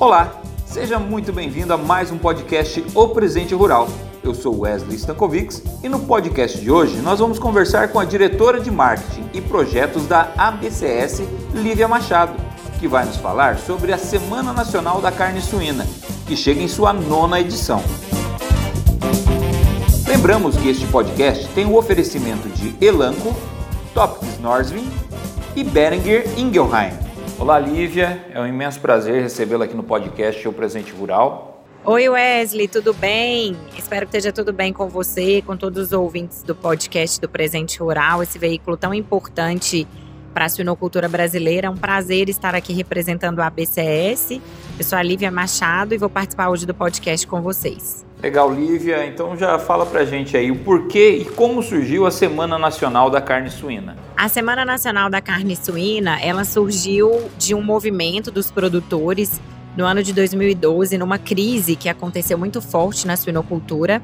Olá, seja muito bem-vindo a mais um podcast O Presente Rural. Eu sou Wesley Stankovics e no podcast de hoje nós vamos conversar com a diretora de marketing e projetos da ABCS, Lívia Machado, que vai nos falar sobre a Semana Nacional da Carne Suína, que chega em sua nona edição. Lembramos que este podcast tem o oferecimento de Elanco, Topics Norsvin e Berenger Ingelheim. Olá, Lívia. É um imenso prazer recebê-la aqui no podcast O Presente Rural. Oi, Wesley, tudo bem? Espero que esteja tudo bem com você, com todos os ouvintes do podcast do Presente Rural, esse veículo tão importante para a suinocultura brasileira. É um prazer estar aqui representando a BCS. Eu sou a Lívia Machado e vou participar hoje do podcast com vocês. Legal, Lívia. Então já fala pra gente aí o porquê e como surgiu a Semana Nacional da Carne Suína. A Semana Nacional da Carne Suína, ela surgiu de um movimento dos produtores no ano de 2012, numa crise que aconteceu muito forte na suinocultura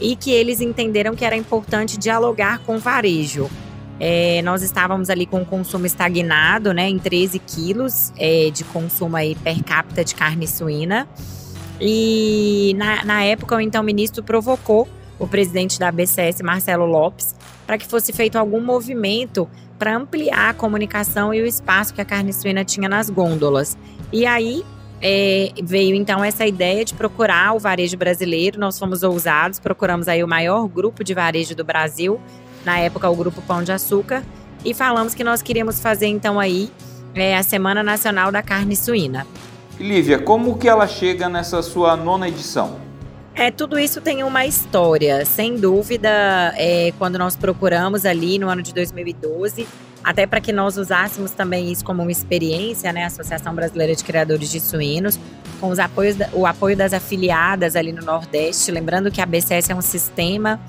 e que eles entenderam que era importante dialogar com o varejo. É, nós estávamos ali com o consumo estagnado, né, em 13 quilos é, de consumo aí per capita de carne suína. E na, na época, o então ministro provocou o presidente da BCS, Marcelo Lopes, para que fosse feito algum movimento para ampliar a comunicação e o espaço que a carne suína tinha nas gôndolas. E aí é, veio então essa ideia de procurar o varejo brasileiro. Nós fomos ousados, procuramos aí o maior grupo de varejo do Brasil, na época o Grupo Pão de Açúcar, e falamos que nós queríamos fazer então aí é, a Semana Nacional da Carne Suína. Lívia, como que ela chega nessa sua nona edição? É, tudo isso tem uma história, sem dúvida. É, quando nós procuramos ali no ano de 2012, até para que nós usássemos também isso como uma experiência, né? A Associação Brasileira de Criadores de Suínos, com os apoios, o apoio das afiliadas ali no Nordeste. Lembrando que a BCS é um sistema,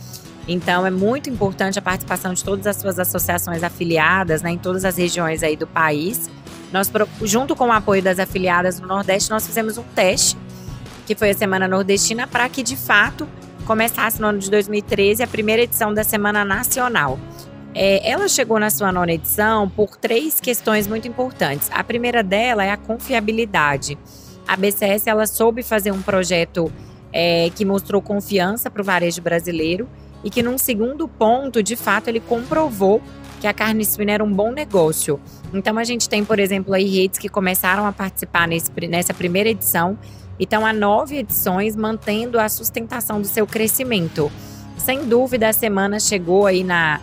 então é muito importante a participação de todas as suas associações afiliadas, né? Em todas as regiões aí do país. Nós, junto com o apoio das afiliadas no Nordeste, nós fizemos um teste, que foi a Semana Nordestina, para que de fato começasse no ano de 2013 a primeira edição da Semana Nacional. É, ela chegou na sua nona edição por três questões muito importantes. A primeira dela é a confiabilidade. A BCS ela soube fazer um projeto é, que mostrou confiança para o varejo brasileiro e que, num segundo ponto, de fato, ele comprovou que a carne suína era um bom negócio. Então a gente tem, por exemplo, aí redes que começaram a participar nesse, nessa primeira edição e estão há nove edições mantendo a sustentação do seu crescimento. Sem dúvida, a semana chegou aí na.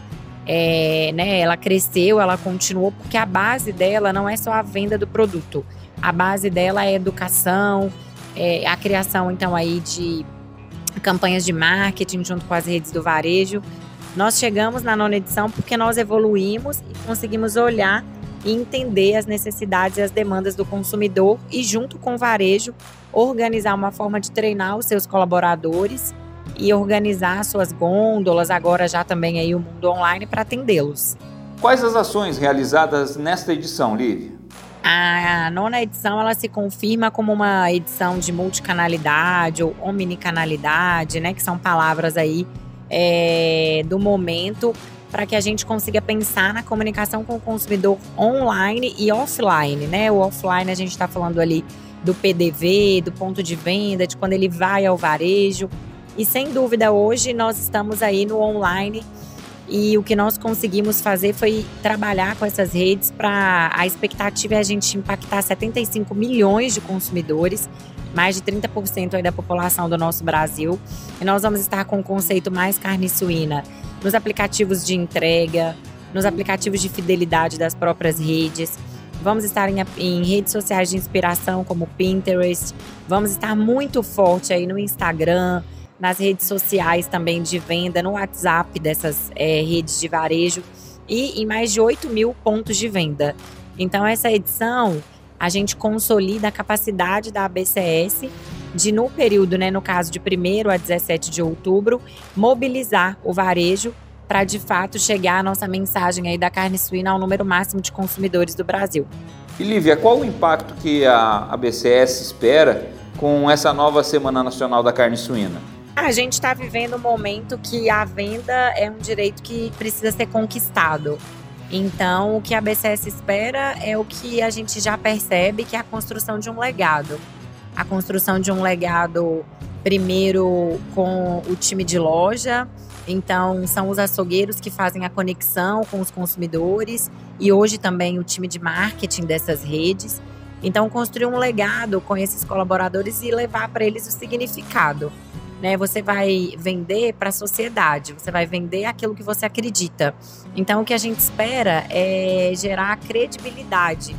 É, né, ela cresceu, ela continuou, porque a base dela não é só a venda do produto. A base dela é a educação, é a criação, então, aí de campanhas de marketing junto com as redes do varejo. Nós chegamos na nona edição porque nós evoluímos e conseguimos olhar e entender as necessidades e as demandas do consumidor e, junto com o varejo, organizar uma forma de treinar os seus colaboradores e organizar suas gôndolas, agora já também aí o mundo online, para atendê-los. Quais as ações realizadas nesta edição, Lívia? A nona edição ela se confirma como uma edição de multicanalidade ou omnicanalidade, né, que são palavras aí é, do momento para que a gente consiga pensar na comunicação com o consumidor online e offline, né? O offline a gente está falando ali do PDV, do ponto de venda, de quando ele vai ao varejo. E sem dúvida hoje nós estamos aí no online e o que nós conseguimos fazer foi trabalhar com essas redes para a expectativa é a gente impactar 75 milhões de consumidores, mais de 30% aí da população do nosso Brasil. E nós vamos estar com o conceito mais carne suína nos aplicativos de entrega, nos aplicativos de fidelidade das próprias redes. Vamos estar em, em, redes sociais de inspiração como Pinterest. Vamos estar muito forte aí no Instagram, nas redes sociais também de venda, no WhatsApp dessas é, redes de varejo e em mais de 8 mil pontos de venda. Então, essa edição a gente consolida a capacidade da ABCS de, no período, né, no caso de 1 a 17 de outubro, mobilizar o varejo para de fato chegar a nossa mensagem aí da carne suína ao número máximo de consumidores do Brasil. E Lívia, qual o impacto que a ABCS espera com essa nova Semana Nacional da Carne Suína? A gente está vivendo um momento que a venda é um direito que precisa ser conquistado. Então, o que a BCS espera é o que a gente já percebe, que é a construção de um legado. a construção de um legado primeiro com o time de loja. Então, são os açougueiros que fazem a conexão com os consumidores e hoje também o time de marketing dessas redes. Então, construir um legado com esses colaboradores e levar para eles o significado. Né? Você vai vender para a sociedade, você vai vender aquilo que você acredita. Então, o que a gente espera é gerar credibilidade,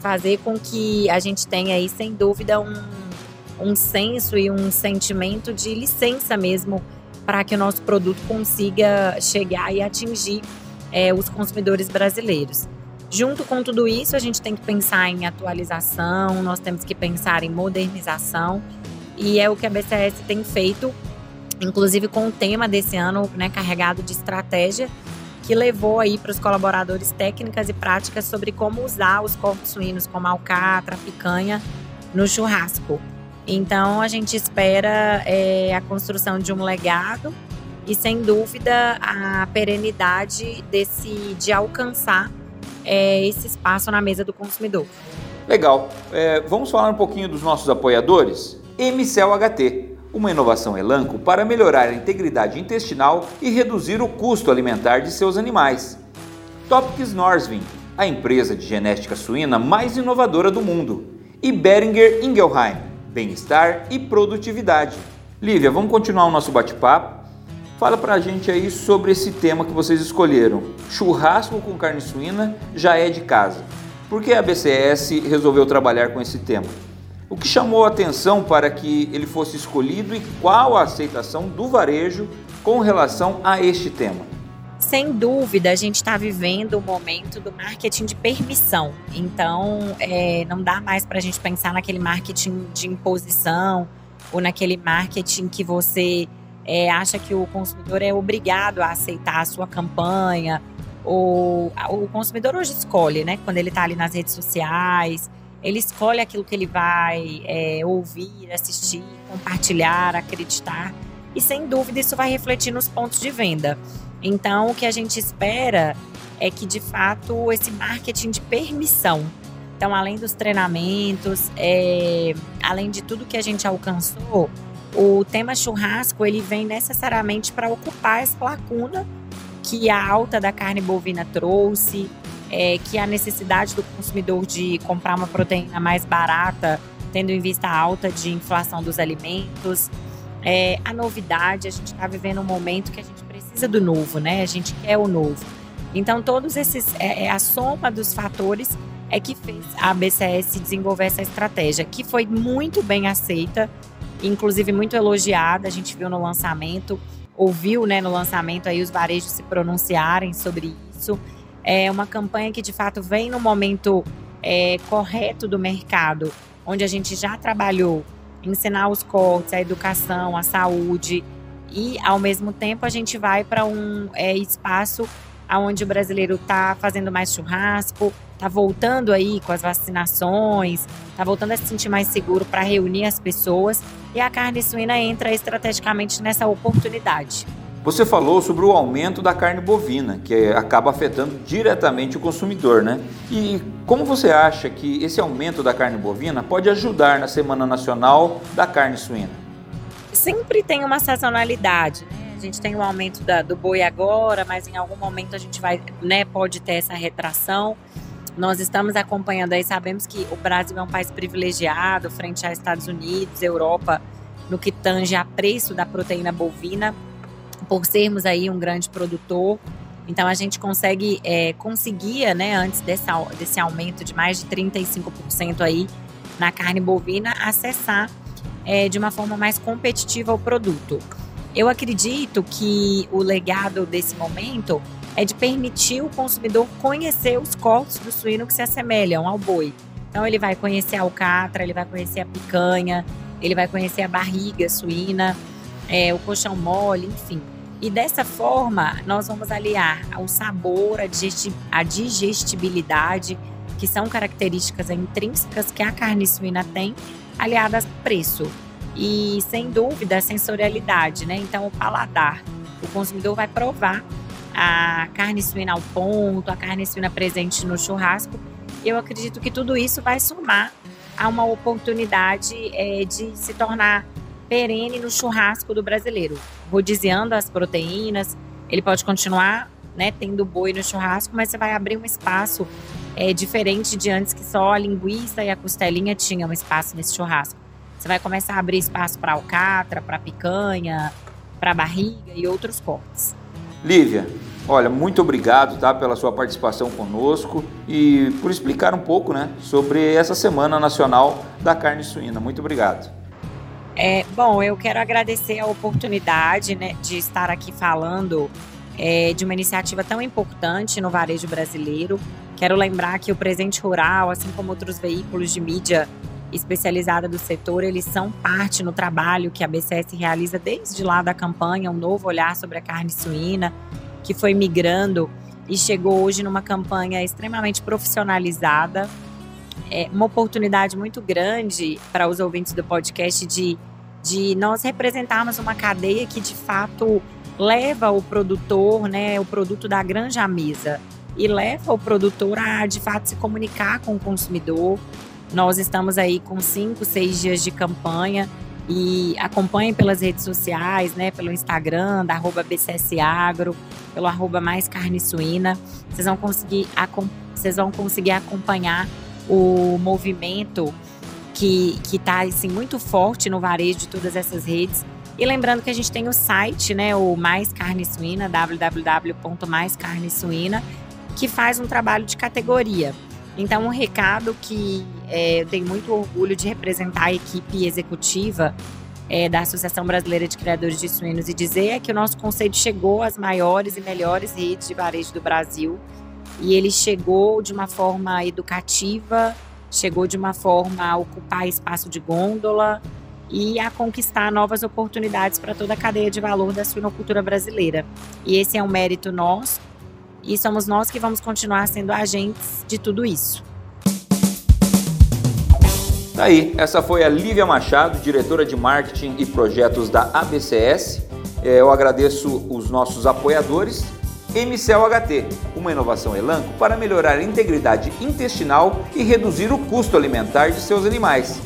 fazer com que a gente tenha aí, sem dúvida, um, um senso e um sentimento de licença mesmo para que o nosso produto consiga chegar e atingir é, os consumidores brasileiros. Junto com tudo isso, a gente tem que pensar em atualização, nós temos que pensar em modernização, e é o que a BCS tem feito, inclusive com o tema desse ano, né, carregado de estratégia, que levou aí para os colaboradores técnicas e práticas sobre como usar os corpos suínos como alcatra, picanha no churrasco. Então a gente espera é, a construção de um legado e sem dúvida a perenidade desse de alcançar é, esse espaço na mesa do consumidor. Legal. É, vamos falar um pouquinho dos nossos apoiadores? MCL HT, uma inovação Elanco para melhorar a integridade intestinal e reduzir o custo alimentar de seus animais. Topics Norsvin, a empresa de genética suína mais inovadora do mundo. E Beringer Ingelheim, bem-estar e produtividade. Lívia, vamos continuar o nosso bate-papo. Fala pra gente aí sobre esse tema que vocês escolheram. Churrasco com carne suína já é de casa. Por que a BCS resolveu trabalhar com esse tema? O que chamou a atenção para que ele fosse escolhido e qual a aceitação do varejo com relação a este tema? Sem dúvida, a gente está vivendo o momento do marketing de permissão. Então, é, não dá mais para a gente pensar naquele marketing de imposição ou naquele marketing que você é, acha que o consumidor é obrigado a aceitar a sua campanha, ou o consumidor hoje escolhe, né? Quando ele está ali nas redes sociais, ele escolhe aquilo que ele vai é, ouvir, assistir, compartilhar, acreditar, e sem dúvida isso vai refletir nos pontos de venda. Então, o que a gente espera é que, de fato, esse marketing de permissão. Então, além dos treinamentos, é, além de tudo que a gente alcançou, o tema churrasco ele vem necessariamente para ocupar essa lacuna que a alta da carne bovina trouxe, é, que a necessidade do consumidor de comprar uma proteína mais barata, tendo em vista a alta de inflação dos alimentos, é, a novidade, a gente está vivendo um momento que a gente precisa do novo, né? A gente quer o novo. Então, todos esses, é, é a soma dos fatores é que fez a BCS desenvolver essa estratégia, que foi muito bem aceita inclusive muito elogiada. A gente viu no lançamento, ouviu né, no lançamento aí os varejos se pronunciarem sobre isso. É uma campanha que de fato vem no momento é, correto do mercado, onde a gente já trabalhou ensinar os cortes, a educação, a saúde e ao mesmo tempo a gente vai para um é, espaço onde o brasileiro está fazendo mais churrasco, está voltando aí com as vacinações, está voltando a se sentir mais seguro para reunir as pessoas e a carne suína entra estrategicamente nessa oportunidade. Você falou sobre o aumento da carne bovina, que acaba afetando diretamente o consumidor, né? E como você acha que esse aumento da carne bovina pode ajudar na Semana Nacional da Carne Suína? Sempre tem uma sazonalidade, né? A gente tem o um aumento da, do boi agora, mas em algum momento a gente vai, né, pode ter essa retração. Nós estamos acompanhando aí, sabemos que o Brasil é um país privilegiado frente a Estados Unidos, Europa, no que tange a preço da proteína bovina, por sermos aí um grande produtor. Então a gente consegue, é, conseguia, né, antes desse, desse aumento de mais de 35% aí na carne bovina, acessar é, de uma forma mais competitiva o produto. Eu acredito que o legado desse momento é de permitir o consumidor conhecer os cortes do suíno que se assemelham ao boi. Então ele vai conhecer a alcatra, ele vai conhecer a picanha, ele vai conhecer a barriga suína, é, o colchão mole, enfim. E dessa forma, nós vamos aliar o sabor, a digestibilidade, que são características intrínsecas que a carne suína tem, aliadas ao preço e, sem dúvida, a sensorialidade, né? Então, o paladar. O consumidor vai provar a carne suína ao ponto, a carne suína presente no churrasco. Eu acredito que tudo isso vai somar há uma oportunidade é, de se tornar perene no churrasco do brasileiro, rodiziando as proteínas. Ele pode continuar né, tendo boi no churrasco, mas você vai abrir um espaço é, diferente de antes que só a linguiça e a costelinha tinham espaço nesse churrasco. Você vai começar a abrir espaço para alcatra, para picanha, para barriga e outros cortes. Lívia, olha, muito obrigado tá, pela sua participação conosco e por explicar um pouco né, sobre essa Semana Nacional da Carne Suína. Muito obrigado. É, bom, eu quero agradecer a oportunidade né, de estar aqui falando é, de uma iniciativa tão importante no varejo brasileiro. Quero lembrar que o Presente Rural, assim como outros veículos de mídia especializada do setor, eles são parte no trabalho que a BCS realiza desde lá da campanha, um novo olhar sobre a carne suína, que foi migrando e chegou hoje numa campanha extremamente profissionalizada. É uma oportunidade muito grande para os ouvintes do podcast de, de nós representarmos uma cadeia que de fato leva o produtor, né, o produto da granja à mesa e leva o produtor a de fato se comunicar com o consumidor, nós estamos aí com cinco, seis dias de campanha e acompanhem pelas redes sociais, né? Pelo Instagram, da arroba BCSagro, pelo arroba Mais Carne Suína. Vocês vão conseguir, vocês vão conseguir acompanhar o movimento que está assim, muito forte no varejo de todas essas redes. E lembrando que a gente tem o site, né, o Mais Carne Suína, www.maiscarnesuína, que faz um trabalho de categoria. Então, um recado que é, eu tenho muito orgulho de representar a equipe executiva é, da Associação Brasileira de Criadores de Suínos e dizer é que o nosso conceito chegou às maiores e melhores redes de varejo do Brasil e ele chegou de uma forma educativa, chegou de uma forma a ocupar espaço de gôndola e a conquistar novas oportunidades para toda a cadeia de valor da suinocultura brasileira. E esse é um mérito nosso e somos nós que vamos continuar sendo agentes de tudo isso. Tá aí, essa foi a Lívia Machado, diretora de marketing e projetos da ABCS. É, eu agradeço os nossos apoiadores. MCL HT, uma inovação Elanco para melhorar a integridade intestinal e reduzir o custo alimentar de seus animais.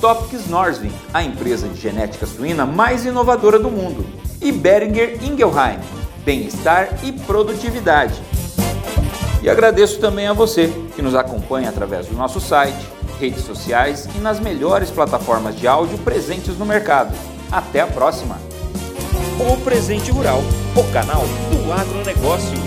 Topics Norsvin, a empresa de genética suína mais inovadora do mundo. E Beringer Ingelheim, bem-estar e produtividade. E agradeço também a você que nos acompanha através do nosso site, redes sociais e nas melhores plataformas de áudio presentes no mercado. Até a próxima! O Presente Rural, o canal do agronegócio.